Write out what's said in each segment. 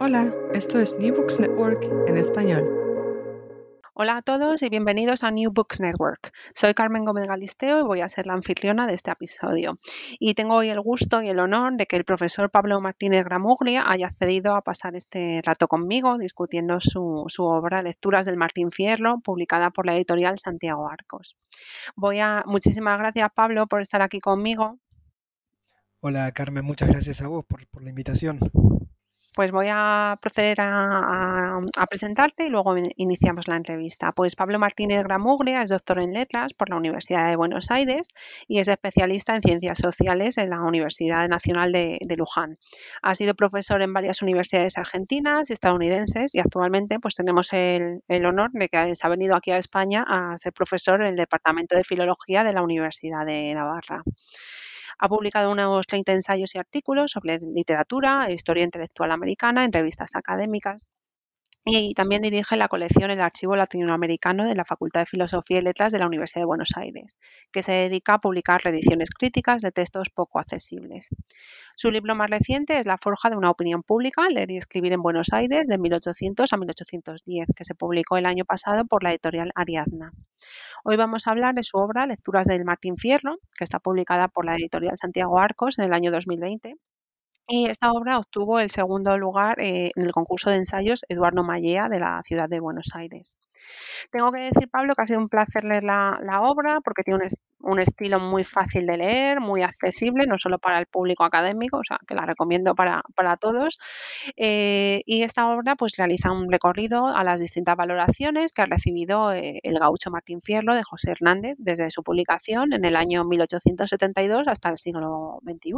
Hola, esto es New Books Network en español. Hola a todos y bienvenidos a New Books Network. Soy Carmen Gómez Galisteo y voy a ser la anfitriona de este episodio. Y tengo hoy el gusto y el honor de que el profesor Pablo Martínez Gramuglia haya accedido a pasar este rato conmigo discutiendo su, su obra Lecturas del Martín Fierro, publicada por la editorial Santiago Arcos. Voy a, muchísimas gracias Pablo por estar aquí conmigo. Hola Carmen, muchas gracias a vos por, por la invitación pues voy a proceder a, presentarte y luego iniciamos la entrevista. Pues Pablo Martínez Gramuglia es doctor en letras por la Universidad de Buenos Aires y es especialista en ciencias sociales en la Universidad Nacional de, Luján. Ha sido profesor en varias universidades argentinas y estadounidenses y actualmente pues tenemos el, el honor de que se ha venido aquí a España a ser profesor en el Departamento de Filología de la Universidad de Navarra. Ha publicado unos 30 ensayos y artículos sobre literatura, historia intelectual americana, entrevistas académicas y también dirige la colección El Archivo Latinoamericano de la Facultad de Filosofía y Letras de la Universidad de Buenos Aires, que se dedica a publicar reediciones críticas de textos poco accesibles. Su libro más reciente es La forja de una opinión pública, leer y escribir en Buenos Aires de 1800 a 1810, que se publicó el año pasado por la editorial Ariadna. Hoy vamos a hablar de su obra Lecturas del Martín Fierro, que está publicada por la editorial Santiago Arcos en el año 2020 y esta obra obtuvo el segundo lugar eh, en el concurso de ensayos Eduardo Mallea de la ciudad de Buenos Aires. Tengo que decir, Pablo, que ha sido un placer leer la, la obra porque tiene un, un estilo muy fácil de leer, muy accesible, no solo para el público académico, o sea, que la recomiendo para, para todos. Eh, y esta obra pues realiza un recorrido a las distintas valoraciones que ha recibido eh, el gaucho Martín Fierro de José Hernández desde su publicación en el año 1872 hasta el siglo XXI.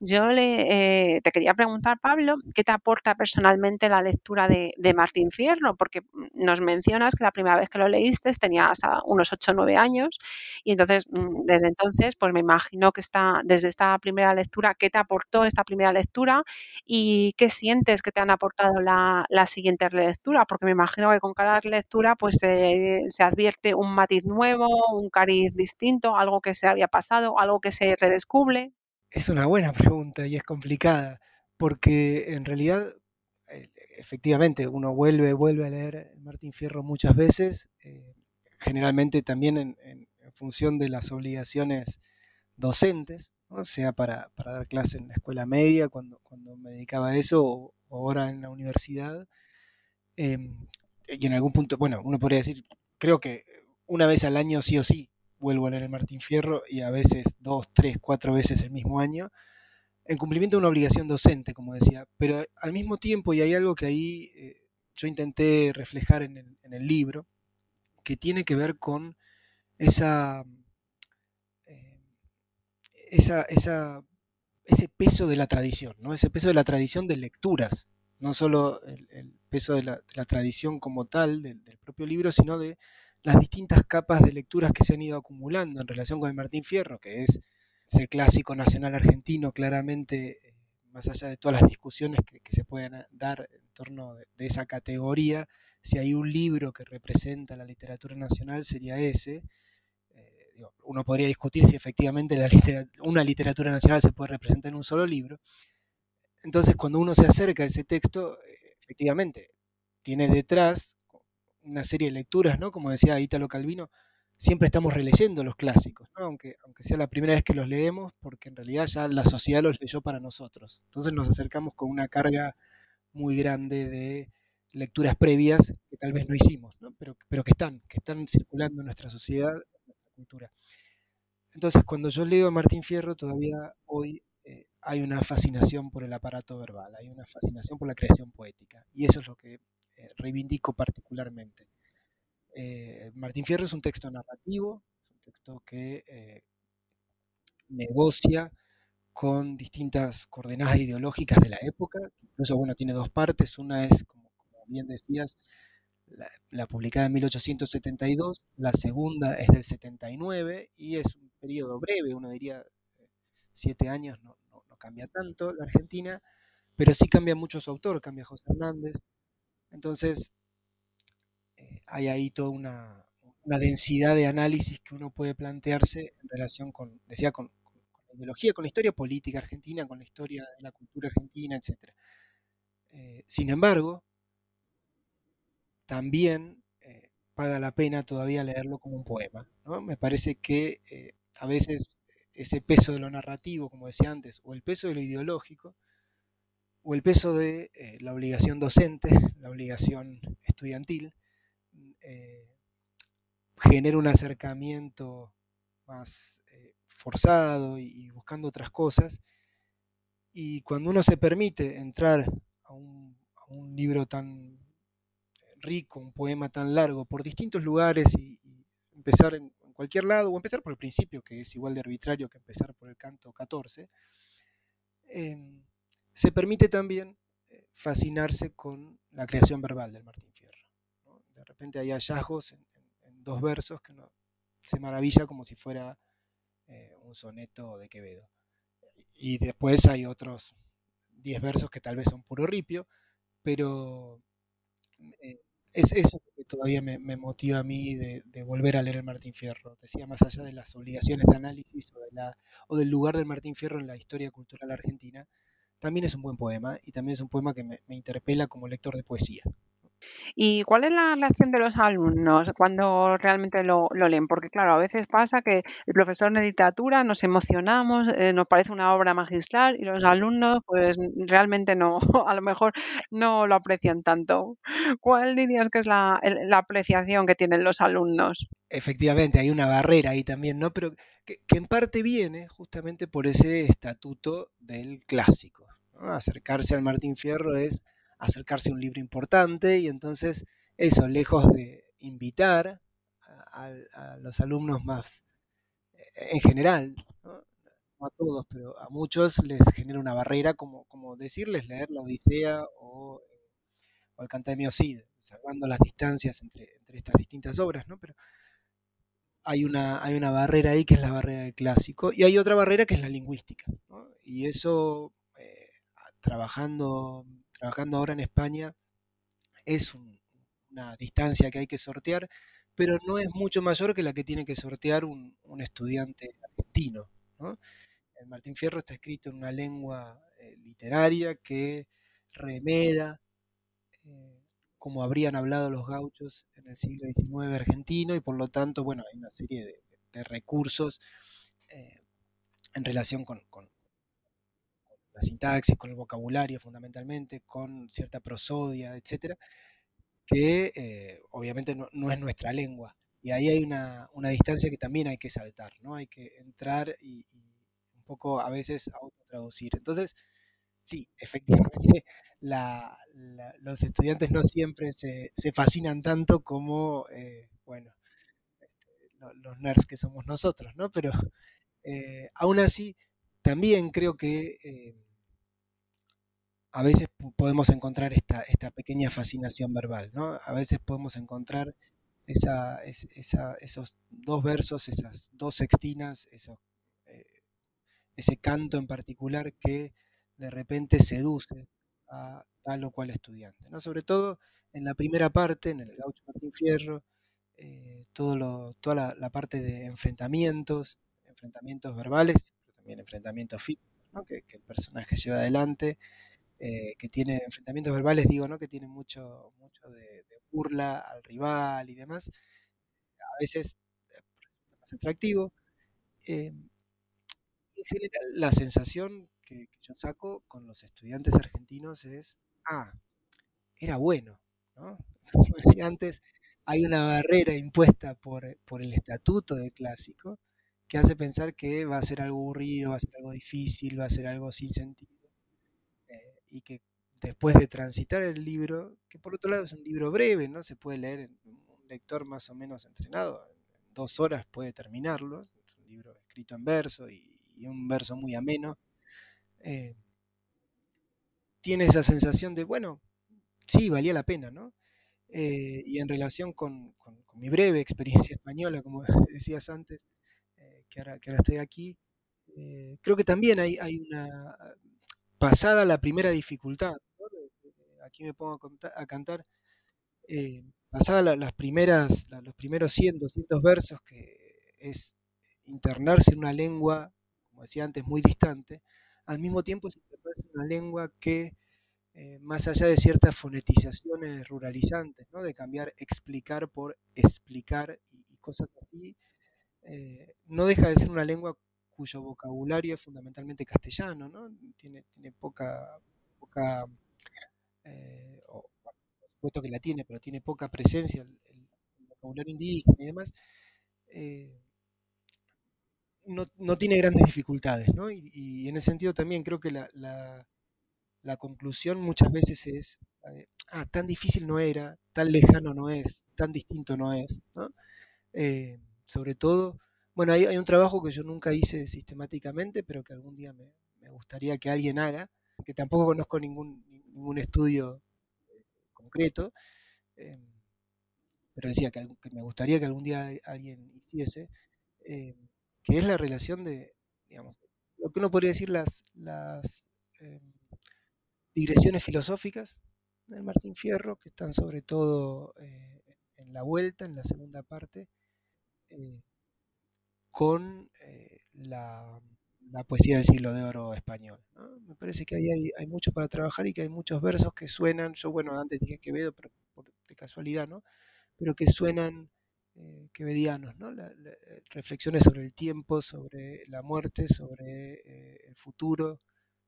Yo le, eh, te quería preguntar, Pablo, ¿qué te aporta personalmente la lectura de, de Martín Fierro? Porque nos mencionas que la primera vez que lo leíste tenías unos 8 o 9 años y entonces entonces, mm, desde entonces, pues me imagino que está, desde esta primera lectura, ¿qué te aportó esta primera lectura y qué sientes que te han aportado la, siguiente lectura? Porque me imagino que con cada lectura pues se advierte un matiz nuevo, un cariz distinto, algo que se había pasado, algo que se redescubre. Es una buena pregunta y es complicada, porque en realidad eh, efectivamente uno vuelve, vuelve a leer Martín Fierro muchas veces, eh, generalmente también en, función de las obligaciones docentes, sea para, dar clase en la escuela media, cuando, me dedicaba a eso, o, ahora en la universidad. Em, y en algún punto, bueno, uno podría decir, creo que una vez al año sí o sí vuelvo a leer el Martín Fierro y a veces dos, tres, cuatro veces el mismo año, en cumplimiento de una obligación docente, como decía. Pero al mismo tiempo, y hay algo que ahí eh, yo intenté reflejar en el libro, que tiene que ver con esa, eh, esa, ese peso de la tradición, ¿no? ese peso de la tradición de lecturas, no solo el, peso de la, tradición como tal del, propio libro, sino de las distintas capas de lecturas que se han ido acumulando en relación con el Martín Fierro, que es, el clásico nacional argentino claramente eh, más allá de todas las discusiones que, se pueden dar en torno de, esa categoría, si hay un libro que representa la literatura nacional sería ese. Uno podría discutir si efectivamente una literatura nacional se puede representar en un solo libro. Entonces, cuando uno se acerca a ese texto, efectivamente, tiene detrás una serie de lecturas, ¿no? Como decía Italo Calvino, siempre estamos releyendo los clásicos, aunque, aunque sea la primera vez que los leemos, porque en realidad ya la sociedad los leyó para nosotros. Entonces nos acercamos con una carga muy grande de lecturas previas que tal vez no hicimos, Pero, pero que están, que están circulando en nuestra sociedad, cultura. Entonces, cuando yo leo a Martín Fierro, todavía hoy eh, hay una fascinación por el aparato verbal, hay una fascinación por la creación poética, y eso es lo que eh, reivindico particularmente. Eh, Martín Fierro es un texto narrativo, un texto que eh, negocia con distintas coordenadas ideológicas de la época, incluso bueno, tiene dos partes, una es, como, bien decías, la, publicada en 1872, la segunda es del 79 y es un periodo breve, uno diría siete años, no, no cambia tanto la Argentina, pero sí cambia mucho su autor, cambia José Hernández, entonces hay ahí toda una, densidad de análisis que uno puede plantearse en relación con, decía, con, la ideología, con la historia política argentina, con la historia de la cultura argentina, etc. Eh, sin embargo, también eh, paga la pena todavía leerlo como un poema. Me parece que eh, a veces ese peso de lo narrativo, como decía antes, o el peso de lo ideológico, o el peso de la obligación docente, la obligación estudiantil, eh, genera un acercamiento más eh, forzado y, buscando otras cosas. Y cuando uno se permite entrar a un, libro tan rico, un poema tan largo, por distintos lugares y, empezar en, cualquier lado, o empezar por el principio, que es igual de arbitrario que empezar por el canto 14, em, se permite también eh, fascinarse con la creación verbal del Martín de repente hay hallazgos en, dos versos que uno se maravilla como si fuera eh, un soneto de Quevedo. Y después hay otros 10 versos que tal vez son puro ripio, pero eh, es eso que todavía me, motiva a mí de, volver a leer el Martín Fierro. Decía, más allá de las obligaciones de análisis o, de la, o del lugar del Martín Fierro en la historia cultural argentina, también es un buen poema y también es un poema que me interpela como lector de poesía. ¿Y cuál es la reacción de los alumnos cuando realmente lo, leen? Porque claro, a veces pasa que el profesor de literatura nos emocionamos, eh, nos parece una obra magistral y los alumnos pues realmente no, a lo mejor no lo aprecian tanto. ¿Cuál dirías que es la, apreciación que tienen los alumnos? Efectivamente, hay una barrera ahí también, ¿no? Pero que, en parte viene justamente por ese estatuto del clásico. Acercarse al Martín Fierro es acercarse a un libro importante y entonces eso, lejos de invitar a, los alumnos más, eh, en general, ¿no? a todos, pero a muchos les genera una barrera como, como decirles leer la Odisea o, o el Cantamio Cid, salvando las distancias entre, entre estas distintas obras, ¿no? Pero hay una, hay una barrera ahí que es la barrera del clásico y hay otra barrera que es la lingüística. Y eso, eh, trabajando trabajando ahora en España, es una distancia que hay que sortear, pero no es mucho mayor que la que tiene que sortear un, estudiante argentino. El Martín Fierro está escrito en una lengua eh, literaria que remeda eh, como habrían hablado los gauchos en el siglo XIX argentino y por lo tanto, bueno, hay una serie de, recursos eh, en relación con, la sintaxis, con el vocabulario fundamentalmente, con cierta prosodia, etcétera, que eh, obviamente no, es nuestra lengua. Y ahí hay una, distancia que también hay que saltar, ¿no? Hay que entrar y, un poco a veces autotraducir. Entonces, sí, efectivamente, los estudiantes no siempre se, fascinan tanto como, eh, bueno, este, los nerds que somos nosotros, ¿no? Pero eh, aún así, también creo que a veces podemos encontrar esta, esta pequeña fascinación verbal, ¿no? A veces podemos encontrar esa, esos dos versos, esas dos sextinas, eh, ese canto en particular que de repente seduce a tal o cual estudiante. ¿no? Sobre todo en la primera parte, en el gaucho Martín Fierro, eh, todo lo, toda la, parte de enfrentamientos, enfrentamientos verbales, también enfrentamientos físicos, ¿no? que, el personaje lleva adelante, eh, que tiene enfrentamientos verbales, digo, ¿no? que tiene mucho, mucho de, burla al rival y demás, a veces eh, más atractivo. en general, la sensación que, yo saco con los estudiantes argentinos es, ah, era bueno, ¿no? Como decía antes, hay una barrera impuesta por, el estatuto del clásico que hace pensar que va a ser algo aburrido, va a ser algo difícil, va a ser algo sin sentido. Eh, y que después de transitar el libro, que por otro lado es un libro breve, ¿no? Se puede leer, en, un lector más o menos entrenado, en dos horas puede terminarlo, es un libro escrito en verso y, un verso muy ameno. Eh, tiene esa sensación de, bueno, sí, valía la pena, ¿no? Eh, y en relación con, mi breve experiencia española, como decías antes, que, ahora, que, ahora, estoy aquí, eh, creo que también hay, hay, una, pasada la primera dificultad, aquí me pongo a, cantar, pasada las primeras, los primeros 100, 200 versos, que es internarse en una lengua, como decía antes, muy distante, al mismo tiempo es internarse en una lengua que eh, más allá de ciertas fonetizaciones ruralizantes, ¿no? de cambiar explicar por explicar y, cosas así, eh, no deja de ser una lengua cuyo vocabulario es fundamentalmente castellano, ¿no? tiene, poca, poca eh, que la tiene, pero tiene poca presencia el, vocabulario indígena y demás. No, no, tiene grandes dificultades, ¿no? Y, en ese sentido también creo que la, la conclusión muchas veces es, eh, ah, tan difícil no era, tan lejano no es, tan distinto no es. Eh, sobre todo, bueno, hay, un trabajo que yo nunca hice sistemáticamente, pero que algún día me, gustaría que alguien haga, que tampoco conozco ningún, ningún estudio eh, concreto, pero decía que, me gustaría que algún día alguien hiciese, que es la relación de, digamos, lo que uno podría decir las, las digresiones filosóficas del Martín Fierro, que están sobre todo eh, en la vuelta, en la segunda parte, eh, con eh, la, poesía del siglo de oro español. Me parece que ahí hay, mucho para trabajar y que hay muchos versos que suenan, yo bueno, antes dije Quevedo, pero de casualidad, ¿no? Pero que suenan quevedianos, ¿no? reflexiones sobre el tiempo, sobre la muerte, sobre el futuro,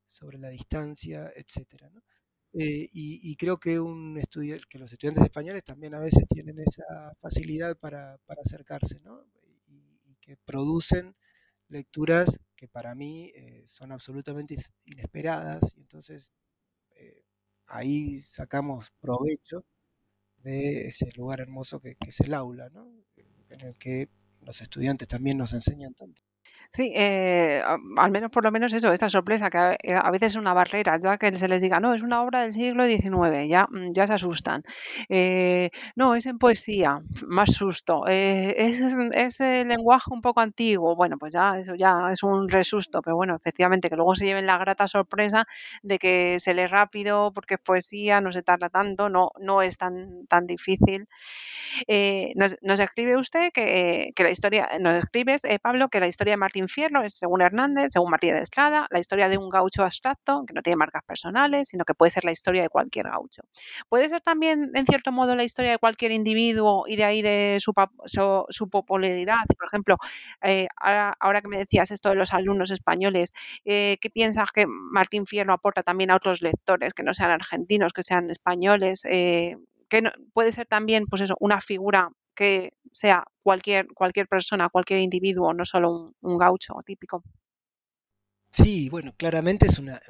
sobre la distancia, etcétera. Eh, y, creo que, un que los estudiantes españoles también a veces tienen esa facilidad para, acercarse, ¿no? y, que producen lecturas que para mí eh, son absolutamente inesperadas, y entonces eh, ahí sacamos provecho de ese lugar hermoso que, que es el aula, ¿no? en el que los estudiantes también nos enseñan tanto. Sí, eh, al menos por lo menos eso, esta sorpresa, que eh, a, veces es una barrera, ya que se les diga, no, es una obra del siglo XIX, ya, mm, ya se asustan. Eh, no, es en poesía, más susto. es, es, el lenguaje un poco antiguo, bueno, pues ya, eso ya es un resusto, pero bueno, efectivamente, que luego se lleven la grata sorpresa de que se lee rápido porque es poesía, no se tarda tanto, no, no es tan, tan difícil. nos, escribe usted que, que, la historia, nos escribes, Pablo, que la historia de Martín Infierno es, según Hernández, según Martínez de Estrada, la historia de un gaucho abstracto que no tiene marcas personales, sino que puede ser la historia de cualquier gaucho. Puede ser también, en cierto modo, la historia de cualquier individuo y de ahí de su, su, popularidad. Por ejemplo, eh, ahora, que me decías esto de los alumnos españoles, eh, ¿qué piensas que Martín Fierro aporta también a otros lectores que no sean argentinos, que sean españoles? Eh, que puede ser también, pues eso, una figura que sea cualquier, cualquier persona, cualquier individuo, no solo un, gaucho típico. Sí, bueno, claramente es una,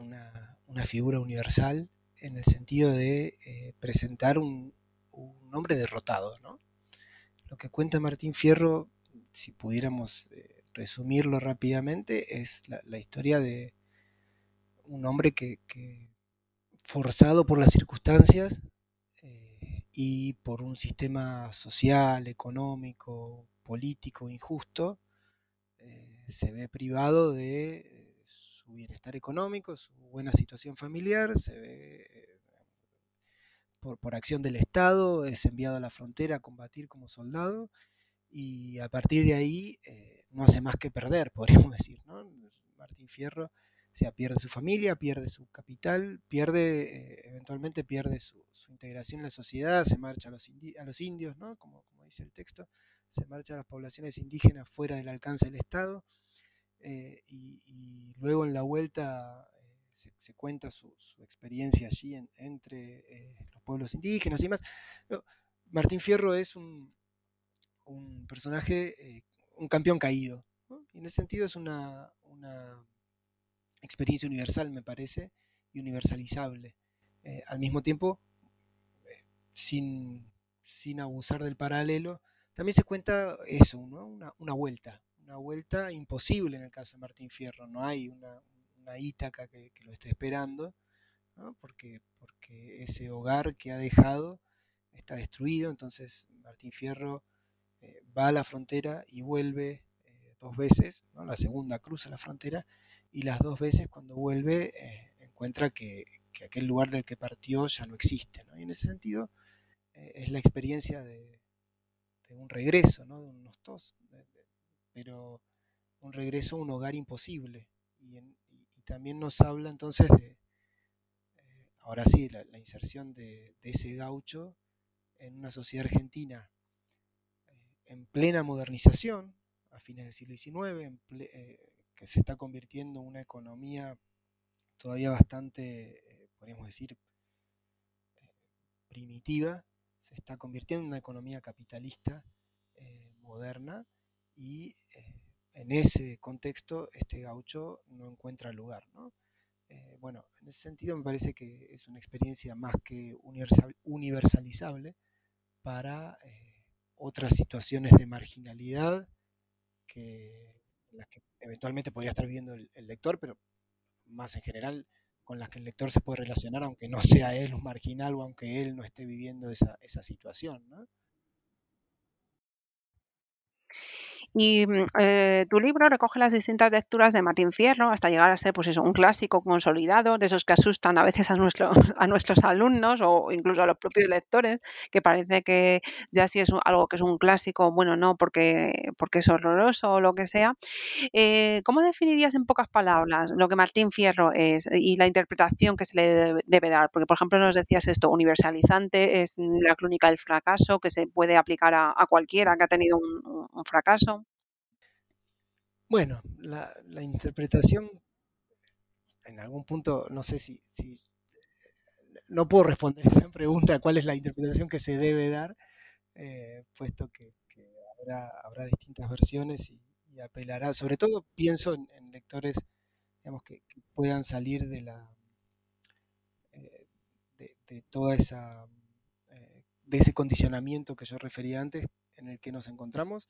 figura universal en el sentido de eh, presentar un, hombre derrotado, ¿no? Lo que cuenta Martín Fierro, si pudiéramos eh, resumirlo rápidamente, es la, historia de un hombre que, forzado por las circunstancias, y por un sistema social, económico, político injusto, eh, se ve privado de eh, su bienestar económico, su buena situación familiar, se ve por, por, acción del Estado, es enviado a la frontera a combatir como soldado y a partir de ahí eh, no hace más que perder, podríamos decir. ¿no? Martín Fierro o sea, pierde su familia, pierde su capital, pierde, eh, eventualmente pierde su, integración en la sociedad, se marcha a los, indios, ¿no? como, dice el texto, se marcha a las poblaciones indígenas fuera del alcance del Estado, eh, y, luego en la vuelta eh, se, cuenta su, experiencia allí en, entre los pueblos indígenas y. Pero Martín Fierro es un, personaje, un campeón caído, ¿no? y en ese sentido es una experiencia universal, me parece, y universalizable. Eh, al mismo tiempo, eh, sin, sin, abusar del paralelo, también se cuenta eso, una, una, vuelta, una vuelta imposible en el caso de Martín Fierro, no hay una, una Ítaca que, que, lo esté esperando, ¿no? porque, porque ese hogar que ha dejado está destruido, entonces Martín Fierro eh, va a la frontera y vuelve dos veces, ¿no? la segunda cruza la frontera y las dos veces cuando vuelve eh, encuentra que, que, aquel lugar del que partió ya no existe. ¿no? Y en ese sentido eh, es la experiencia de, un regreso, ¿no? de unos de, pero un regreso a un hogar imposible. Y, también nos habla entonces de, eh, ahora sí, la, inserción de, ese gaucho en una sociedad argentina en plena modernización, a fines del siglo XIX, en ple, que se está convirtiendo en una economía todavía bastante, eh, podríamos decir, eh, primitiva, se está convirtiendo en una economía capitalista eh, moderna y en ese contexto este gaucho no encuentra lugar. ¿no? Bueno, en ese sentido me parece que es una experiencia más que universal, universalizable para otras situaciones de marginalidad que las que eventualmente podría estar viviendo el, el, lector, pero más en general con las que el lector se puede relacionar, aunque no sea él un marginal o aunque él no esté viviendo esa, esa situación. ¿no? Y mm, eh, tu libro recoge las distintas lecturas de Martín Fierro hasta llegar a ser pues eso, un clásico consolidado, de esos que asustan a veces a, nuestro, a nuestros alumnos o incluso a los propios lectores, que parece que ya si es algo que es un clásico, bueno, no porque, porque es horroroso o lo que sea. Eh, ¿Cómo definirías en pocas palabras lo que Martín Fierro es y la interpretación que se le debe, dar? Porque, por ejemplo, nos decías esto, universalizante, es la crónica del fracaso, que se puede aplicar a, cualquiera que ha tenido un fracaso. Bueno, la, la, interpretación, en algún punto, no sé si, si, no puedo responder esa pregunta, cuál es la interpretación que se debe dar, eh, puesto que, habrá, habrá, distintas versiones y, apelará, sobre todo pienso en, lectores digamos, que, puedan salir de la eh, de, de, toda esa eh, de ese condicionamiento que yo refería antes en el que nos encontramos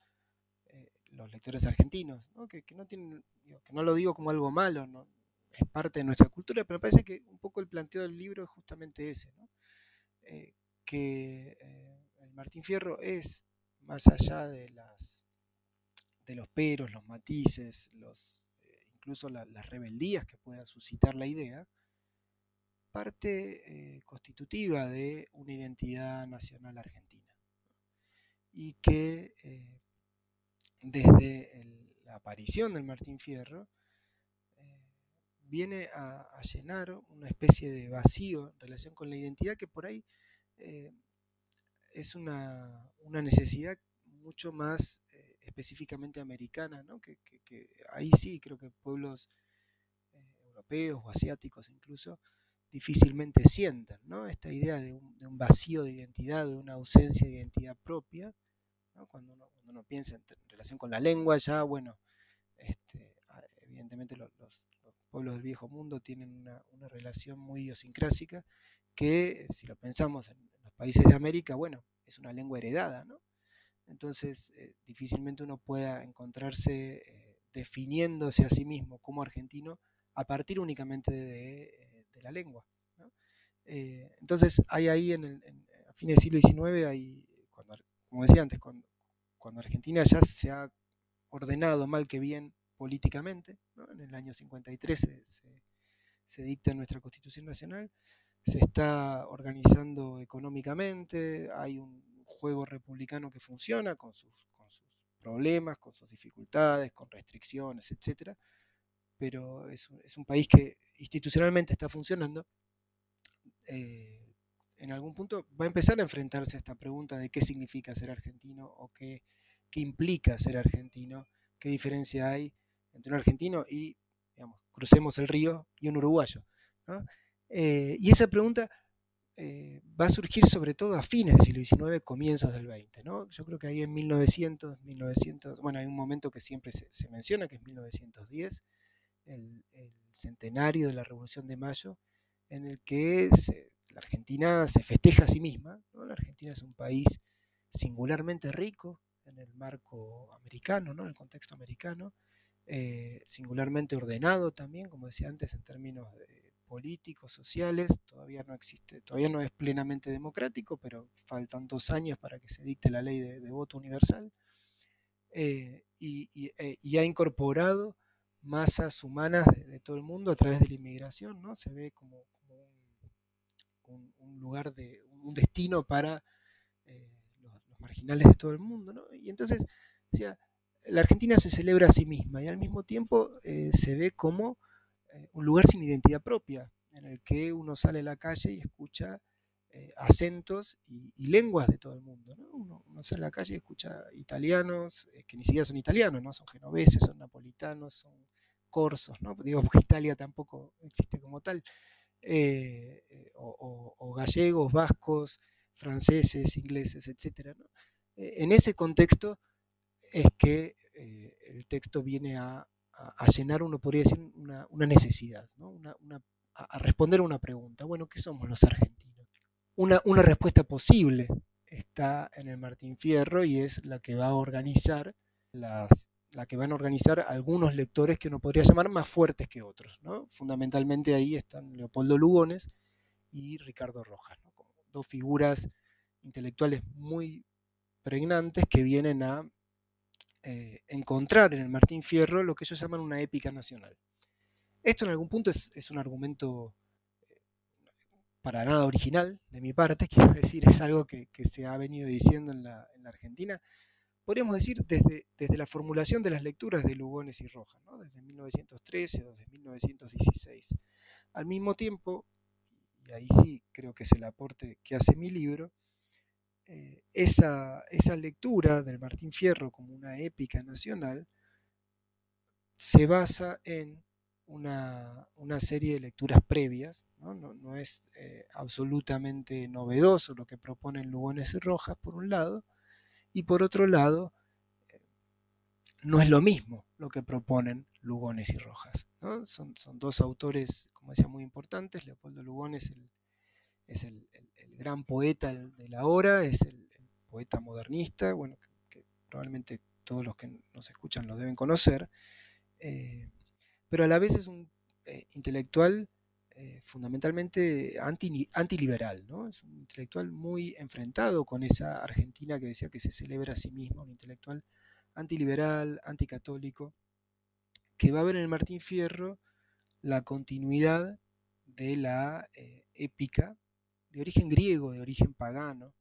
los lectores argentinos, ¿no? Que, no tienen, que no lo digo como algo malo, ¿no? es parte de nuestra cultura, pero parece que un poco el planteo del libro es justamente ese, ¿no? eh, que eh, el Martín Fierro es, más allá de, las, de los peros, los matices, los, eh, incluso la, las rebeldías que pueda suscitar la idea, parte constitutiva de una identidad nacional argentina. Y que desde la aparición del Martín Fierro, eh, viene a, llenar una especie de vacío en relación con la identidad que por ahí eh, es una, una, necesidad mucho más eh, específicamente americana, ¿no? que, que, ahí sí creo que pueblos europeos o asiáticos incluso difícilmente sientan ¿no? esta idea de un vacío de identidad, de una ausencia de identidad propia, cuando uno piensa en, relación con la lengua, ya, bueno, este, evidentemente los, los, los, pueblos del viejo mundo tienen una, relación muy idiosincrásica que, si lo pensamos en, los países de América, bueno, es una lengua heredada, ¿no? Entonces, eh, difícilmente uno pueda encontrarse eh, definiéndose a sí mismo como argentino a partir únicamente de, eh, la lengua. entonces, hay ahí, en el, a fines del siglo XIX, hay, como decía antes, cuando, Argentina ya se ha ordenado mal que bien políticamente. En el año 53 se, se, dicta nuestra Constitución Nacional, se está organizando económicamente, hay un juego republicano que funciona con sus, con sus problemas, con sus dificultades, con restricciones, etc. Pero es, un país que institucionalmente está funcionando. Eh, en algún punto va a empezar a enfrentarse a esta pregunta de qué significa ser argentino o qué, qué implica ser argentino, qué diferencia hay entre un argentino y, digamos, crucemos el río y un uruguayo. Eh, y esa pregunta eh, va a surgir sobre todo a fines del siglo XIX, comienzos del XX. ¿no? Yo creo que ahí en 1900, 1900, bueno, hay un momento que siempre se, menciona, que es 1910, el, el, centenario de la Revolución de Mayo, en el que la Argentina se festeja a sí misma. La Argentina es un país singularmente rico en el marco americano, ¿no? en el contexto americano, eh, singularmente ordenado también, como decía antes, en términos de políticos, sociales, todavía no existe, todavía no es plenamente democrático, pero faltan dos años para que se dicte la ley de, voto universal, eh, eh, y, ha incorporado masas humanas de, todo el mundo a través de la inmigración, ¿no? Se ve como, un, lugar de, un destino para eh, los, marginales de todo el mundo, ¿no? Y entonces, sea, la Argentina se celebra a sí misma y al mismo tiempo se ve como eh, un lugar sin identidad propia, en el que uno sale a la calle y escucha eh, acentos y, lenguas de todo el mundo. Uno, sale a la calle y escucha italianos, eh, que ni siquiera son italianos, ¿no? son genoveses, son napolitanos, son corsos, ¿no? digo porque Italia tampoco existe como tal, o, gallegos, vascos, franceses, ingleses, etc. en ese contexto es que el texto viene a llenar, uno podría decir, una, necesidad, a, responder a una pregunta. Bueno, ¿qué somos los argentinos? Una, una respuesta posible está en el Martín Fierro y es la que va a organizar las, la que van a organizar algunos lectores que uno podría llamar más fuertes que otros. Fundamentalmente ahí están Leopoldo Lugones y Ricardo Rojas, como dos figuras intelectuales muy pregnantes que vienen a eh, encontrar en el Martín Fierro lo que ellos llaman una épica nacional. Esto en algún punto es, un argumento eh, para nada original de mi parte, quiero decir, es algo que, se ha venido diciendo en la, Argentina, podríamos decir desde, desde, la formulación de las lecturas de Lugones y Rojas, desde 1913 o desde 1916. Al mismo tiempo, y ahí sí creo que es el aporte que hace mi libro, eh, esa, lectura del Martín Fierro como una épica nacional se basa en una, serie de lecturas previas, no, es eh, absolutamente novedoso lo que proponen Lugones y Rojas, por un lado, y por otro lado, no es lo mismo lo que proponen Lugones y Rojas. Son, son, dos autores, como decía, muy importantes. Leopoldo Lugones, el, es el, gran poeta de la hora, es el, poeta modernista, bueno, que, probablemente todos los que nos escuchan lo deben conocer, eh, pero a la vez es un eh, intelectual eh, fundamentalmente anti, antiliberal, ¿no? es un intelectual muy enfrentado con esa Argentina que decía que se celebra a sí mismo, un intelectual antiliberal, anticatólico, que va a ver en el Martín Fierro la continuidad de la épica de origen griego, de origen pagano,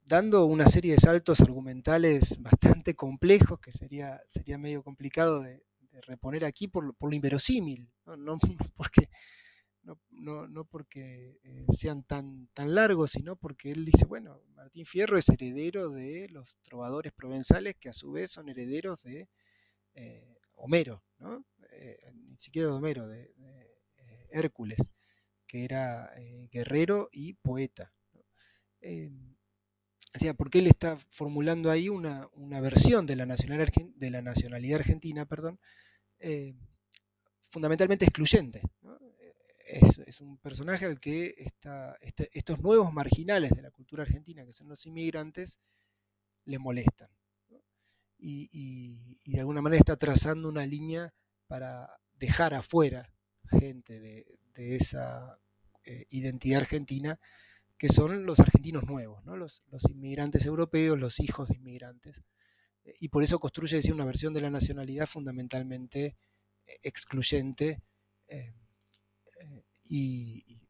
dando una serie de saltos argumentales bastante complejos que sería, sería medio complicado de, reponer aquí por, lo inverosímil, no, porque, no, porque eh, sean tan, tan largos, sino porque él dice, bueno, Martín Fierro es heredero de los trovadores provenzales que a su vez son herederos de eh, Homero, eh, ni siquiera de Homero, de Hércules que era guerrero y poeta. O sea, porque él está formulando ahí una, versión de la, de la, nacionalidad argentina, perdón, fundamentalmente excluyente. Es, un personaje al que este, estos nuevos marginales de la cultura argentina, que son los inmigrantes, le molestan. Y, de alguna manera está trazando una línea para dejar afuera gente de, esa eh, identidad argentina, que son los argentinos nuevos, ¿no? los, inmigrantes europeos, los hijos de inmigrantes, y por eso construye decir, una versión de la nacionalidad fundamentalmente excluyente y,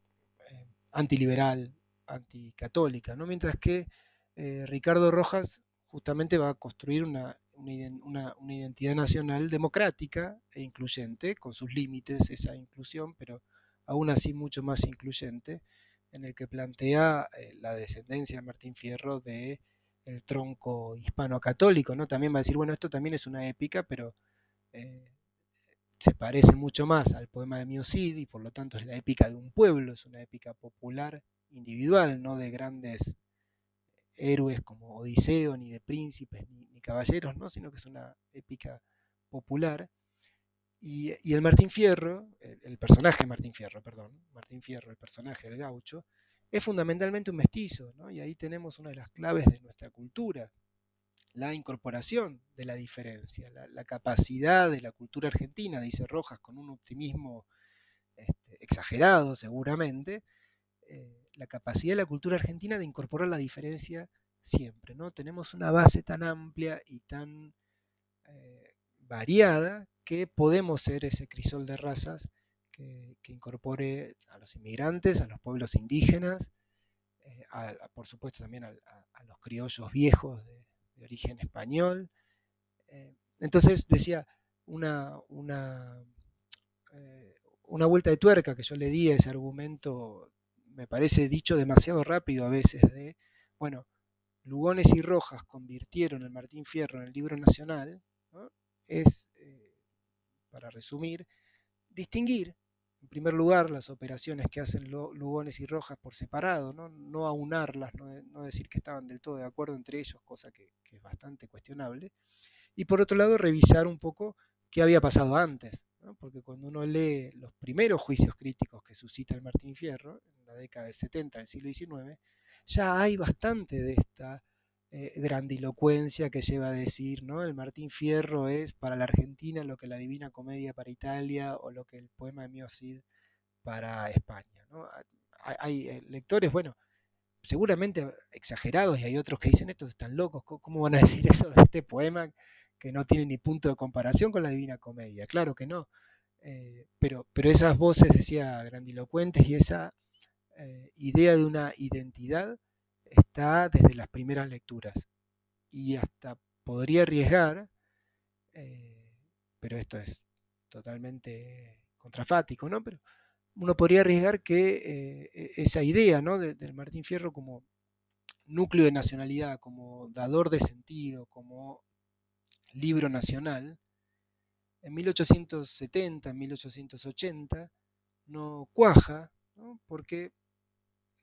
antiliberal, anticatólica, ¿no? mientras que Ricardo Rojas justamente va a construir una, una, identidad nacional democrática e incluyente, con sus límites esa inclusión, pero aún así mucho más incluyente, en el que plantea eh, la descendencia de Martín Fierro de el tronco hispano-católico, ¿no? También va a decir, bueno, esto también es una épica, pero eh, se parece mucho más al poema de Mio y por lo tanto es la épica de un pueblo, es una épica popular, individual, no de grandes héroes como Odiseo, ni de príncipes, ni, caballeros, ¿no? sino que es una épica popular. Y, el Martín Fierro, el, personaje Martín Fierro, perdón, Martín Fierro, el personaje del gaucho, es fundamentalmente un mestizo, ¿no? y ahí tenemos una de las claves de nuestra cultura, la incorporación de la diferencia, la, capacidad de la cultura argentina, dice Rojas con un optimismo este, exagerado seguramente, eh, la capacidad de la cultura argentina de incorporar la diferencia siempre. ¿no? Tenemos una base tan amplia y tan eh, variada que podemos ser ese crisol de razas que, incorpore a los inmigrantes, a los pueblos indígenas, eh, por supuesto también a, los criollos viejos de, origen español. Eh, entonces decía, una, una, una vuelta de tuerca que yo le di a ese argumento me parece dicho demasiado rápido a veces, de, bueno, Lugones y Rojas convirtieron el Martín Fierro en el libro nacional, es, eh, para resumir, distinguir, en primer lugar, las operaciones que hacen Lugones y Rojas por separado, no, no aunarlas, no, decir que estaban del todo de acuerdo entre ellos, cosa que, que es bastante cuestionable, y por otro lado, revisar un poco qué había pasado antes, porque cuando uno lee los primeros juicios críticos que suscita el Martín Fierro, en la década del 70 del siglo XIX, ya hay bastante de esta eh, grandilocuencia que lleva a decir, ¿no? El Martín Fierro es para la Argentina lo que la Divina Comedia para Italia o lo que el poema de Mio para España, Hay, eh, lectores, bueno, seguramente exagerados y hay otros que dicen estos están locos, ¿cómo van a decir eso de este poema que no tiene ni punto de comparación con la Divina Comedia? Claro que no. Eh, pero, pero esas voces, decía, grandilocuentes y esa eh, idea de una identidad está desde las primeras lecturas. Y hasta podría arriesgar, eh, pero esto es totalmente contrafático, ¿no? Pero uno podría arriesgar que eh, e-, esa idea ¿no? del Martín Fierro como núcleo de nacionalidad, como dador de sentido, como libro nacional, en 1870, en 1880, no cuaja, ¿no? porque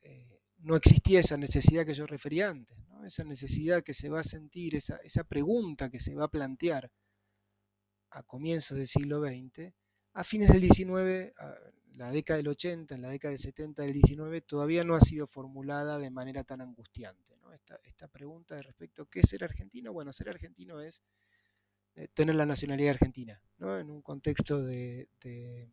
eh, no existía esa necesidad que yo refería antes, esa necesidad que se va a sentir, esa, pregunta que se va a plantear a comienzos del siglo XX, a fines del XIX, la década del 80, en la década del 70 del 19, todavía no ha sido formulada de manera tan angustiante. Esta, pregunta de respecto, ¿qué es ser argentino? Bueno, ser argentino es eh, tener la nacionalidad argentina, en un contexto de, eh,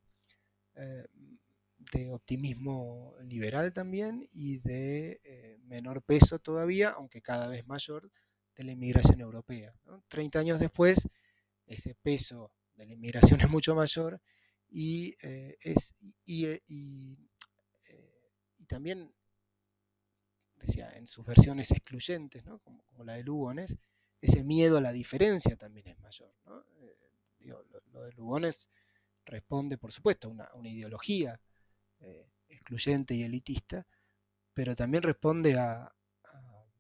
de optimismo liberal también y de eh, menor peso todavía, aunque cada vez mayor, de la inmigración europea. 30 años después, ese peso de la inmigración es mucho mayor y, eh, es, eh, y, también, decía, en sus versiones excluyentes, como, la de Lugones, ese miedo a la diferencia también es mayor. lo, de Lugones responde, por supuesto, a una, una ideología eh, excluyente y elitista, pero también responde a,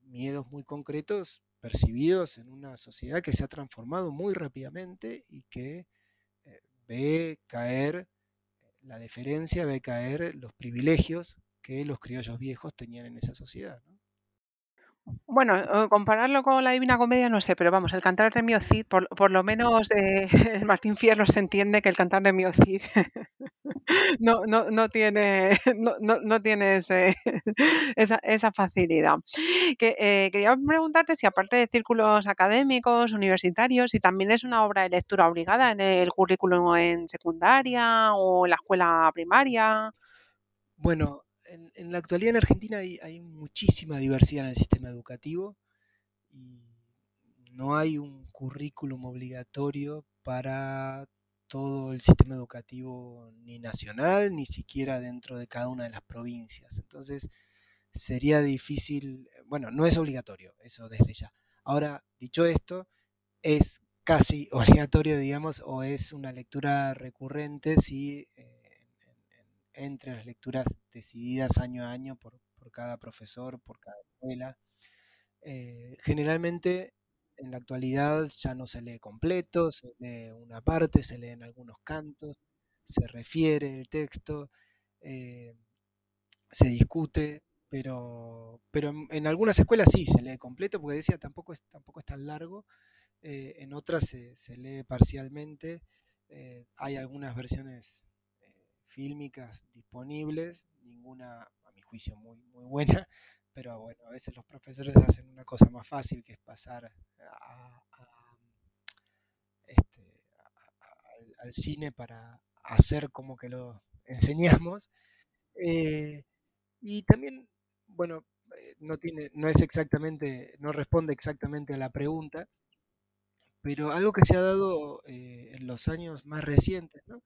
miedos muy concretos percibidos en una sociedad que se ha transformado muy rápidamente y que eh, ve caer la deferencia, ve caer los privilegios que los criollos viejos tenían en esa sociedad. Bueno, compararlo con la Divina Comedia no sé, pero vamos, el cantar de Mio Cid, por, por lo menos eh, el Martín Fierro se entiende que el cantar de Mio Cid no, no, no tiene, no, no, tiene esa, esa facilidad. Que, eh, quería preguntarte si aparte de círculos académicos, universitarios, si también es una obra de lectura obligada en el currículum en secundaria o en la escuela primaria. Bueno, en, la actualidad en Argentina hay, muchísima diversidad en el sistema educativo y no hay un currículum obligatorio para todo el sistema educativo ni nacional, ni siquiera dentro de cada una de las provincias. Entonces, sería difícil, bueno, no es obligatorio, eso desde ya. Ahora, dicho esto, es casi obligatorio, digamos, o es una lectura recurrente si eh, entre las lecturas decididas año a año por, cada profesor, por cada escuela. Eh, generalmente en la actualidad ya no se lee completo, se lee una parte, se leen algunos cantos, se refiere el texto, eh, se discute, pero, pero en, algunas escuelas sí se lee completo, porque decía, tampoco es, tampoco es tan largo, eh, en otras se, lee parcialmente, hay algunas versiones fílmicas disponibles, ninguna a mi juicio muy, muy buena, pero bueno, a veces los profesores hacen una cosa más fácil que es pasar este, al, cine para hacer como que lo enseñamos. Eh, y también, bueno, eh, no tiene, no es exactamente, no responde exactamente a la pregunta, pero algo que se ha dado eh, en los años más recientes, ¿no?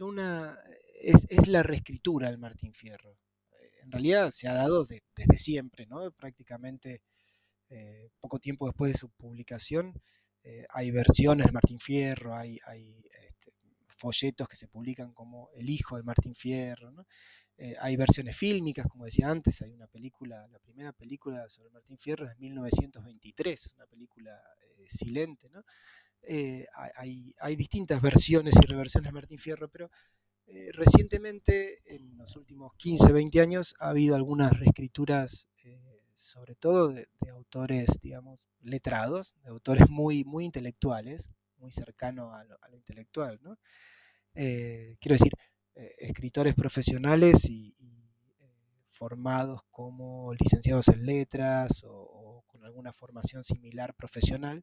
Una, es, es la reescritura del Martín Fierro en realidad se ha dado desde siempre, ¿no? Prácticamente eh, poco tiempo después de su publicación eh, hay versiones de Martín Fierro, hay, este, folletos que se publican como El hijo de Martín Fierro, eh, hay versiones fílmicas, como decía antes, hay una película, la primera película sobre Martín Fierro es de 1923, una película silente, ¿no? Hay, hay, distintas versiones y reversiones de Martín Fierro, pero eh, recientemente, en los últimos 15, 20 años, ha habido algunas reescrituras, eh, sobre todo de, autores, digamos, letrados, de autores muy, muy intelectuales, muy cercanos a lo, intelectual, ¿no? Eh, quiero decir, escritores profesionales y, formados como licenciados en letras o, con alguna formación similar profesional,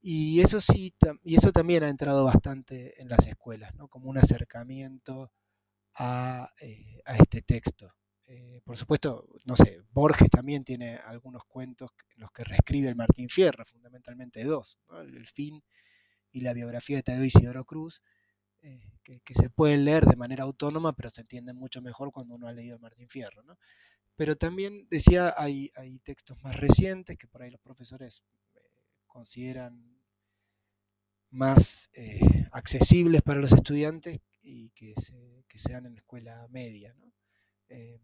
y eso sí, y eso también ha entrado bastante en las escuelas, como un acercamiento a, eh, este texto. Eh, por supuesto, no sé, Borges también tiene algunos cuentos en los que reescribe el Martín Fierro, fundamentalmente dos, el fin y la biografía de Tadeo Isidoro Cruz, eh, que, se pueden leer de manera autónoma, pero se entienden mucho mejor cuando uno ha leído el Martín Fierro. ¿no? Pero también decía, hay, hay textos más recientes que por ahí los profesores consideran más eh, accesibles para los estudiantes y que, se, que sean en escuela media. Eh,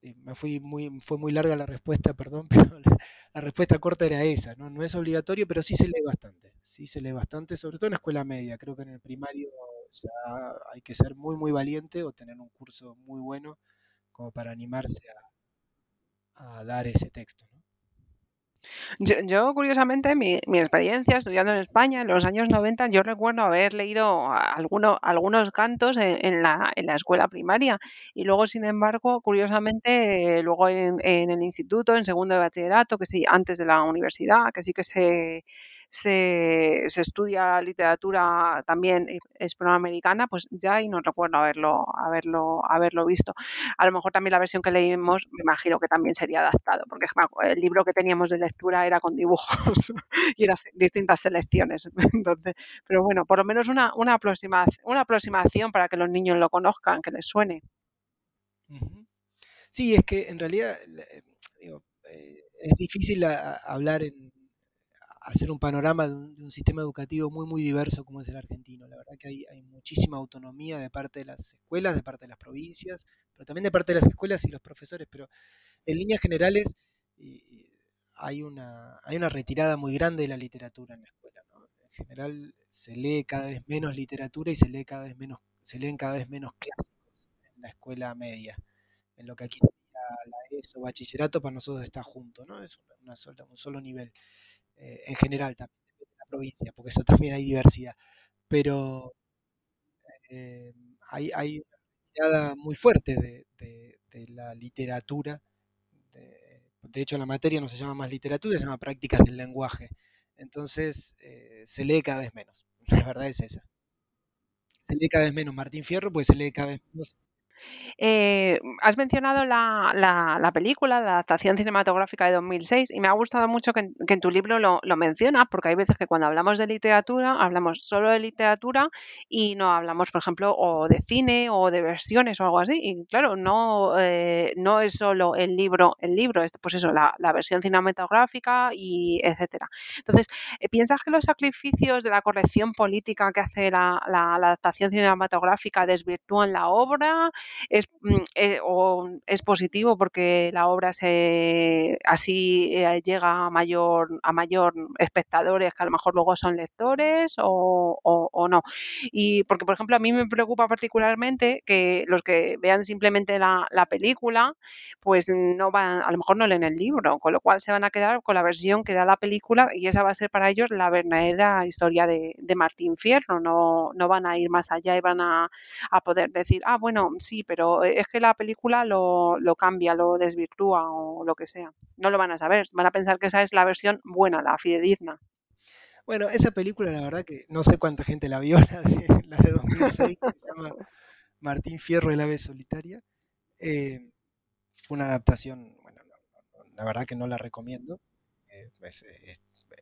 me fui muy, fue muy larga la respuesta, perdón, pero la, respuesta corta era esa, ¿no? No es obligatorio, pero sí se lee bastante, sí se lee bastante, sobre todo en escuela media. Creo que en el primario ya hay que ser muy, muy valiente o tener un curso muy bueno como para animarse a, dar ese texto. ¿no? Yo, curiosamente, mi, mi experiencia estudiando en España en los años 90, yo recuerdo haber leído alguno, algunos cantos en, la, en la escuela primaria. Y luego, sin embargo, curiosamente, luego en, en el instituto, en segundo de bachillerato, que sí, antes de la universidad, que sí que se, se, se estudia literatura también hispanoamericana, pues ya y no recuerdo haberlo, haberlo, haberlo visto. A lo mejor también la versión que leímos, me imagino que también sería adaptado, porque el libro que teníamos de lectura era con dibujos y eran distintas selecciones. Entonces, pero bueno, por lo menos una, una, aproximación, una aproximación para que los niños lo conozcan, que les suene. Sí, es que en realidad eh, eh, es difícil hablar en, hacer un panorama de un, sistema educativo muy, muy diverso como es el argentino. La verdad que hay, muchísima autonomía de parte de las escuelas, de parte de las provincias, pero también de parte de las escuelas y los profesores. Pero en líneas generales hay, una, hay una retirada muy grande de la literatura en la escuela. En general se lee cada vez menos literatura y se lee cada vez menos, se leen cada vez menos clásicos en la escuela media. En lo que aquí sería la ESO, bachillerato, para nosotros está junto, ¿no? Es una sola, un solo nivel. Eh, en general también de la provincia, porque eso también hay diversidad. Pero eh, hay, hay, una mirada muy fuerte de, la literatura. De, hecho, la materia no se llama más literatura, se llama prácticas del lenguaje. Entonces, eh, se lee cada vez menos. La verdad es esa. Se lee cada vez menos Martín Fierro, pues se lee cada vez menos Eh, has mencionado la, la, película, la adaptación cinematográfica de 2006, y me ha gustado mucho que, en tu libro lo, lo, mencionas, porque hay veces que cuando hablamos de literatura, hablamos solo de literatura y no hablamos, por ejemplo, o de cine o de versiones o algo así. Y claro, no, eh, no es solo el libro, el libro, es pues eso, la, la versión cinematográfica y etcétera. Entonces, eh, ¿piensas que los sacrificios de la corrección política que hace la, la adaptación cinematográfica desvirtúan la obra? ¿Es Mm, eh, o es positivo porque la obra se así eh, llega a mayor a mayor espectadores que a lo mejor luego son lectores o, o, no. Y porque por ejemplo a mí me preocupa particularmente que los que vean simplemente la, la, película pues no van a lo mejor no leen el libro con lo cual se van a quedar con la versión que da la película y esa va a ser para ellos la verdadera historia de, de Martín Fierro. No, no van a ir más allá y van a, a poder decir ah bueno sí pero es que la película lo, lo, cambia, lo desvirtúa o lo que sea. No lo van a saber, van a pensar que esa es la versión buena, la fidedigna. Bueno, esa película la verdad que no sé cuánta gente la vio, la de, la de 2006, que se llama Martín Fierro, el ave solitaria. Eh, fue una adaptación, bueno, la verdad que no la recomiendo. Eh, es,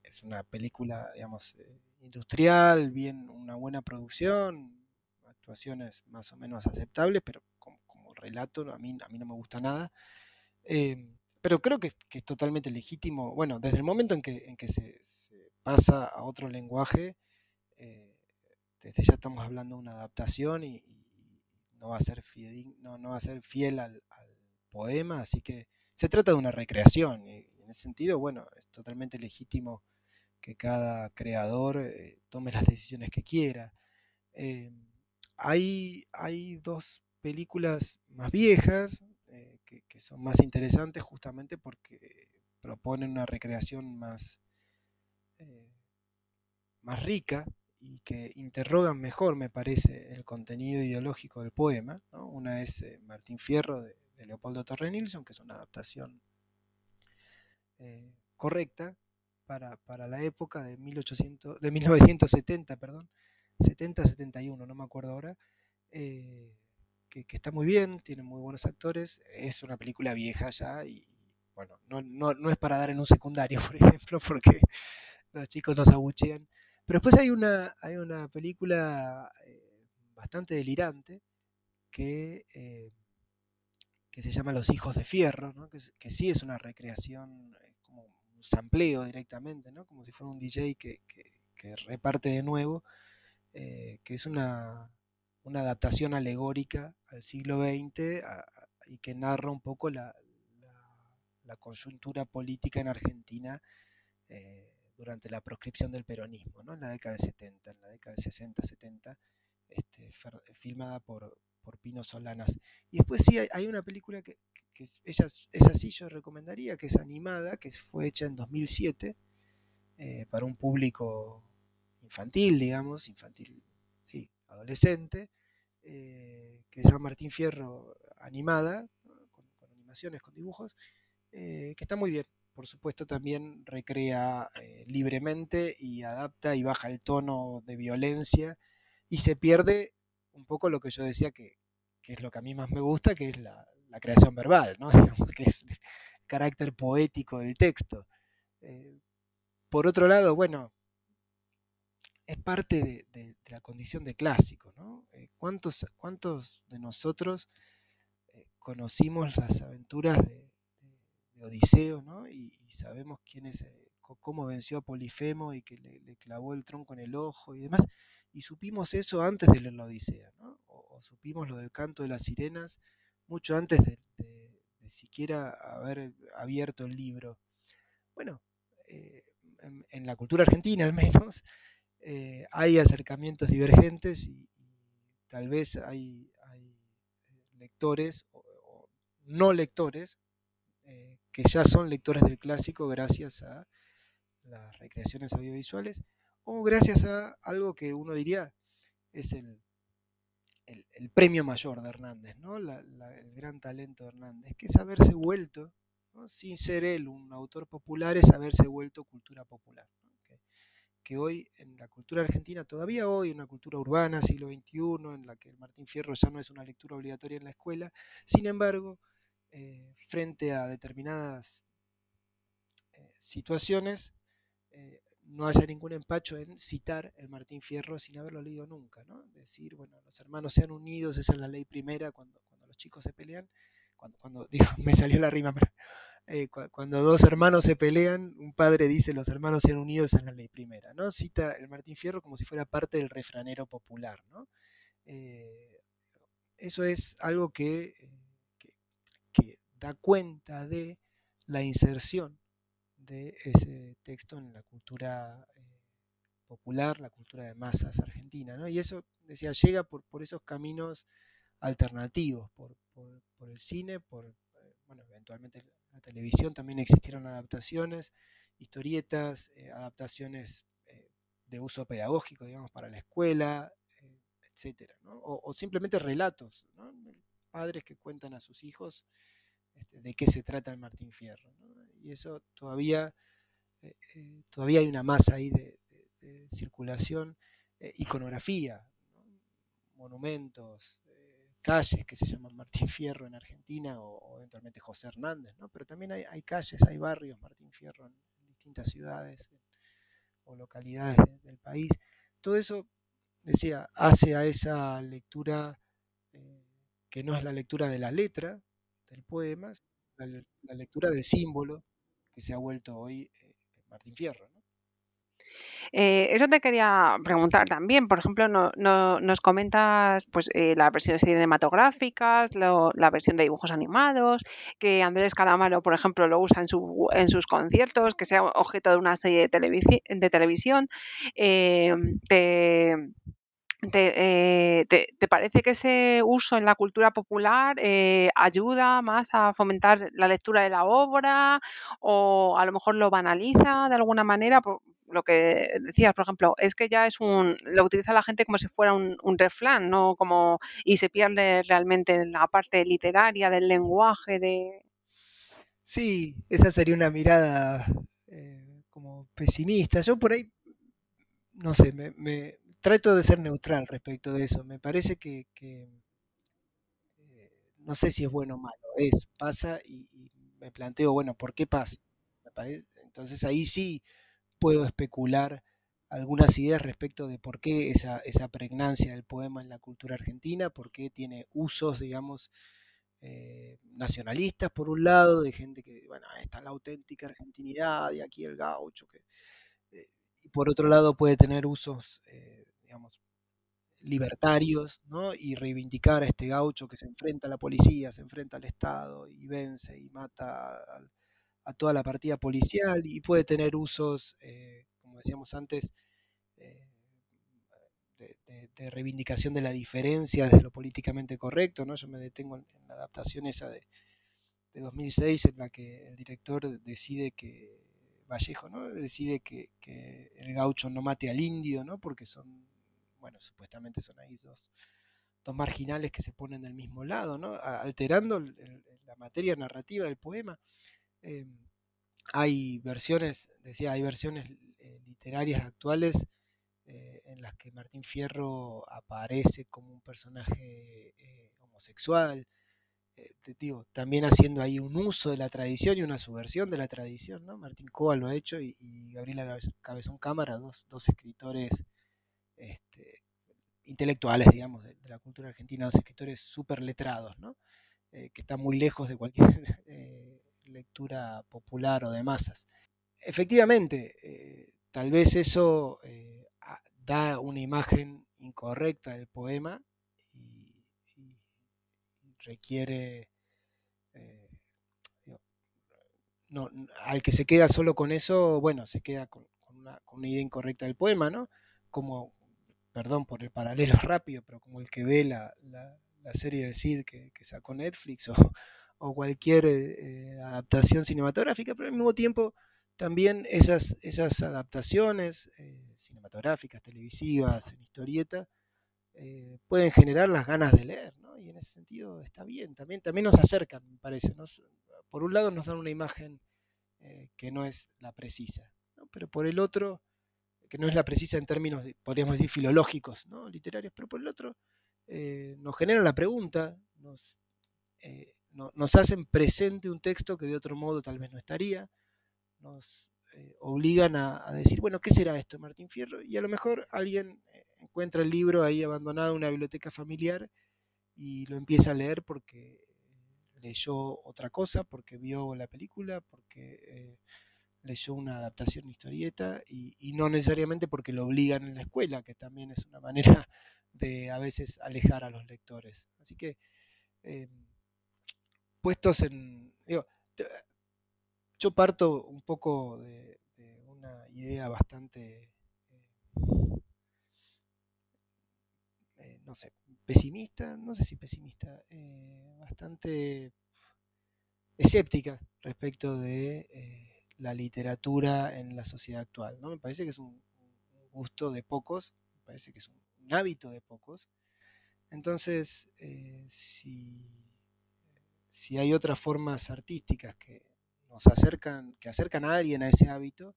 es, una película, digamos, eh, industrial, bien, una buena producción, actuaciones más o menos aceptables, pero relato, a mí, a mí no me gusta nada. Em, pero creo que, es totalmente legítimo. Bueno, desde el momento en que, en que se, pasa a otro lenguaje, eh, desde ya estamos hablando de una adaptación y, no, va a ser fiel, no, no va a ser fiel al, poema, así que se trata de una recreación. Y en ese sentido, bueno, es totalmente legítimo que cada creador eh, tome las decisiones que quiera. Em, hay, dos películas más viejas, eh, que, son más interesantes justamente porque proponen una recreación más, eh, más rica y que interrogan mejor, me parece, el contenido ideológico del poema. Una es eh, Martín Fierro de, Leopoldo Torre Nilsson, que es una adaptación correcta para, la época de, 1800, de 1970, perdón, 70-71, no me acuerdo ahora, que, está muy bien, tiene muy buenos actores, es una película vieja ya y bueno, no, no, no es para dar en un secundario, por ejemplo, porque los chicos nos abuchean. Pero después hay una, hay una película eh, bastante delirante que, eh, que se llama Los Hijos de Fierro, que, sí es una recreación, eh, como un sampleo directamente, ¿no? como si fuera un DJ que, que reparte de nuevo, que es una, una adaptación alegórica al siglo XX y que narra un poco la, la, coyuntura política en Argentina eh, durante la proscripción del peronismo, ¿no? en la década de 70, en la década de 60, 70, este, filmada por, por Pino Solanas. Y después sí hay, una película que, que, ella, esa sí yo recomendaría, que es animada, que fue hecha en 2007 eh, para un público infantil, digamos, infantil, sí, adolescente, eh, que se llama Martín Fierro animada, con, animaciones, con dibujos, eh, que está muy bien. Por supuesto también recrea eh, libremente y adapta y baja el tono de violencia y se pierde un poco lo que yo decía que, es lo que a mí más me gusta, que es la, creación verbal, ¿no? que es el carácter poético del texto. por otro lado, bueno, es parte de, la condición de clásico. ¿no? Eh, ¿cuántos, ¿Cuántos de nosotros eh, conocimos las aventuras de, Odiseo ¿no? y, sabemos quién es, eh, cómo venció a Polifemo y que le, clavó el tronco en el ojo y demás? Y supimos eso antes de la Odisea, ¿no? o, supimos lo del canto de las sirenas mucho antes de, siquiera haber abierto el libro. Bueno, en, la cultura argentina al menos, eh, hay acercamientos divergentes y, tal vez hay, eh, lectores o, no lectores eh, que ya son lectores del clásico gracias a las recreaciones audiovisuales o gracias a algo que uno diría es el, premio mayor de Hernández, ¿no? el gran talento de Hernández, que es haberse vuelto, sin ser él un autor popular, es haberse vuelto cultura popular que hoy en la cultura argentina, todavía hoy, una cultura urbana, siglo XXI, en la que el Martín Fierro ya no es una lectura obligatoria en la escuela, sin embargo, eh, frente a determinadas eh, situaciones, eh, no haya ningún empacho en citar el Martín Fierro sin haberlo leído nunca, ¿no? Decir, bueno, los hermanos sean unidos, esa es la ley primera cuando, cuando los chicos se pelean, cuando, cuando digo, me salió la rima, pero eh, cuando dos hermanos se pelean, un padre dice los hermanos sean unidos, es la ley primera, ¿no? Cita el Martín Fierro como si fuera parte del refranero popular. Eh, eso es algo que, que, que da cuenta de la inserción de ese texto en la cultura eh, popular, la cultura de masas argentina. Y eso, decía, llega por, por esos caminos alternativos, por, por, por el cine, por, eh, bueno, eventualmente la televisión también existieron adaptaciones, historietas, eh, adaptaciones eh, de uso pedagógico, digamos, para la escuela, eh, etcétera, ¿no? o, simplemente relatos, padres que cuentan a sus hijos este, de qué se trata el Martín Fierro. Y eso todavía, todavía hay una masa ahí de, circulación, iconografía, ¿no? monumentos, calles que se llaman Martín Fierro en Argentina o, eventualmente José Hernández, ¿no? pero también hay, hay, calles, hay barrios Martín Fierro en, distintas ciudades o localidades de, del país. Todo eso, decía, hace a esa lectura eh, que no es la lectura de la letra, del poema, la, la, lectura del símbolo que se ha vuelto hoy eh, Martín Fierro. Eh, eso te quería preguntar también. Por ejemplo, no, no, nos comentas pues, eh, las versiones cinematográficas, lo, la versión de dibujos animados, que Andrés Calamaro, por ejemplo, lo usa en, su, en sus conciertos, que sea objeto de una serie de, televis de televisión. Eh, te, eh, te, te, parece que ese uso en la cultura popular ayuda más a fomentar la lectura de la obra o a lo mejor lo banaliza de alguna manera? Lo que decías, por ejemplo, es que ya es un, lo utiliza la gente como si fuera un, un ¿no? Como, y se pierde realmente la parte literaria del lenguaje de... Sí, esa sería una mirada eh, como pesimista. Yo por ahí, no sé, me, trato de ser neutral respecto de eso. Me parece que, eh, no sé si es bueno o malo, es, pasa y, me planteo, bueno, ¿por qué pasa? Entonces ahí sí puedo especular algunas ideas respecto de por qué esa, esa pregnancia del poema en la cultura argentina, por qué tiene usos, digamos, eh, nacionalistas por un lado, de gente que, bueno, esta es la auténtica argentinidad y aquí el gaucho, que, eh, y por otro lado puede tener usos, eh, digamos, libertarios, ¿no? Y reivindicar a este gaucho que se enfrenta a la policía, se enfrenta al Estado y vence y mata a, a toda la partida policial y puede tener usos, eh, como decíamos antes, eh, de, reivindicación de la diferencia de lo políticamente correcto, ¿no? Yo me detengo en, la adaptación esa de, de, 2006 en la que el director decide que, Vallejo, ¿no? Decide que, que el gaucho no mate al indio, ¿no? Porque son, bueno, supuestamente son ahí dos, dos marginales que se ponen del mismo lado, ¿no? Alterando la materia narrativa del poema. Eh, hay versiones, decía, hay versiones eh, literarias actuales eh, en las que Martín Fierro aparece como un personaje eh, homosexual, digo, también haciendo ahí un uso de la tradición y una subversión de la tradición, ¿no? Martín Coa lo ha hecho y, y Gabriela Cabezón Cámara, dos, dos escritores este, intelectuales, digamos, de, de, la cultura argentina, dos escritores súper letrados, ¿no? que están muy lejos de cualquier lectura popular o de masas. Efectivamente, eh, tal vez eso eh, da una imagen incorrecta del poema y, requiere, eh, no, al que se queda solo con eso, bueno, se queda con, una, con, una, idea incorrecta del poema, ¿no? Como, perdón por el paralelo rápido, pero como el que ve la, la, la serie del Cid que, que sacó Netflix o, o cualquier eh, adaptación cinematográfica, pero al mismo tiempo también esas, esas adaptaciones eh, cinematográficas, televisivas, en historieta, eh, pueden generar las ganas de leer, ¿no? Y en ese sentido está bien, también, también nos acercan, me parece. Por un lado nos dan una imagen eh, que no es la precisa, pero por el otro que no es la precisa en términos, podríamos decir, filológicos, ¿no? literarios, pero por el otro eh, nos genera la pregunta, nos, eh, nos hacen presente un texto que de otro modo tal vez no estaría, nos obligan a, decir, bueno, ¿qué será esto, Martín Fierro? Y a lo mejor alguien encuentra el libro ahí abandonado en una biblioteca familiar y lo empieza a leer porque leyó otra cosa, porque vio la película, porque leyó una adaptación historieta y, no necesariamente porque lo obligan en la escuela, que también es una manera de a veces alejar a los lectores. Así que, em, puestos en... yo parto un poco de, una idea bastante, eh, eh, no sé, pesimista, no sé si pesimista, eh, bastante escéptica respecto de la literatura en la sociedad actual. ¿no? Me parece que es un, gusto de pocos, me parece que es un, hábito de pocos. Entonces, si, si, hay otras formas artísticas que nos acercan, que acercan a alguien a ese hábito,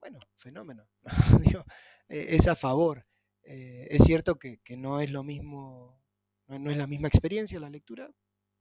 bueno, fenómeno. Eh, es a favor. Eh, es cierto que, no es lo mismo, no, es la misma experiencia la lectura,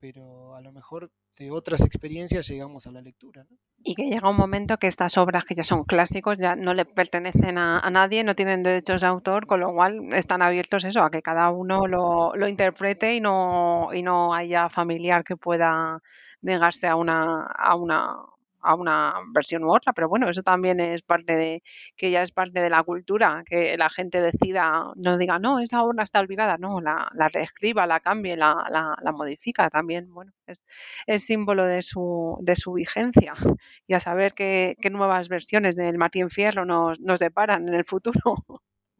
pero a lo mejor de otras experiencias llegamos a la lectura. Y que llega un momento que estas obras que ya son clásicos ya no le pertenecen a, nadie, no tienen derechos de autor, con lo cual están abiertos eso, a que cada uno lo, lo interprete y no, y no haya familiar que pueda negarse a una, a una a una versión u otra, pero bueno, eso también es parte de, que ya es parte de la cultura, que la gente decida, no diga, no, esa obra está olvidada, no, la, la reescriba, la cambie, la, la, la, modifica también, bueno, es, símbolo de su, de su vigencia y a saber qué, qué nuevas versiones del Martín Fierro nos, nos deparan en el futuro.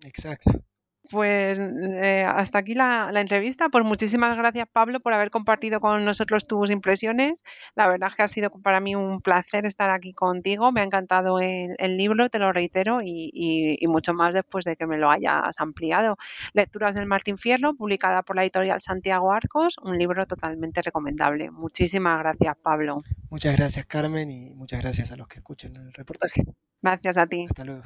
Exacto. Pues eh, hasta aquí la, entrevista. Pues muchísimas gracias, Pablo, por haber compartido con nosotros tus impresiones. La verdad es que ha sido para mí un placer estar aquí contigo. Me ha encantado el, libro, te lo reitero, y, mucho más después de que me lo hayas ampliado. Lecturas del Martín Fierro, publicada por la editorial Santiago Arcos, un libro totalmente recomendable. Muchísimas gracias, Pablo. Muchas gracias, Carmen, y muchas gracias a los que escuchan el reportaje. Gracias a ti. Hasta luego.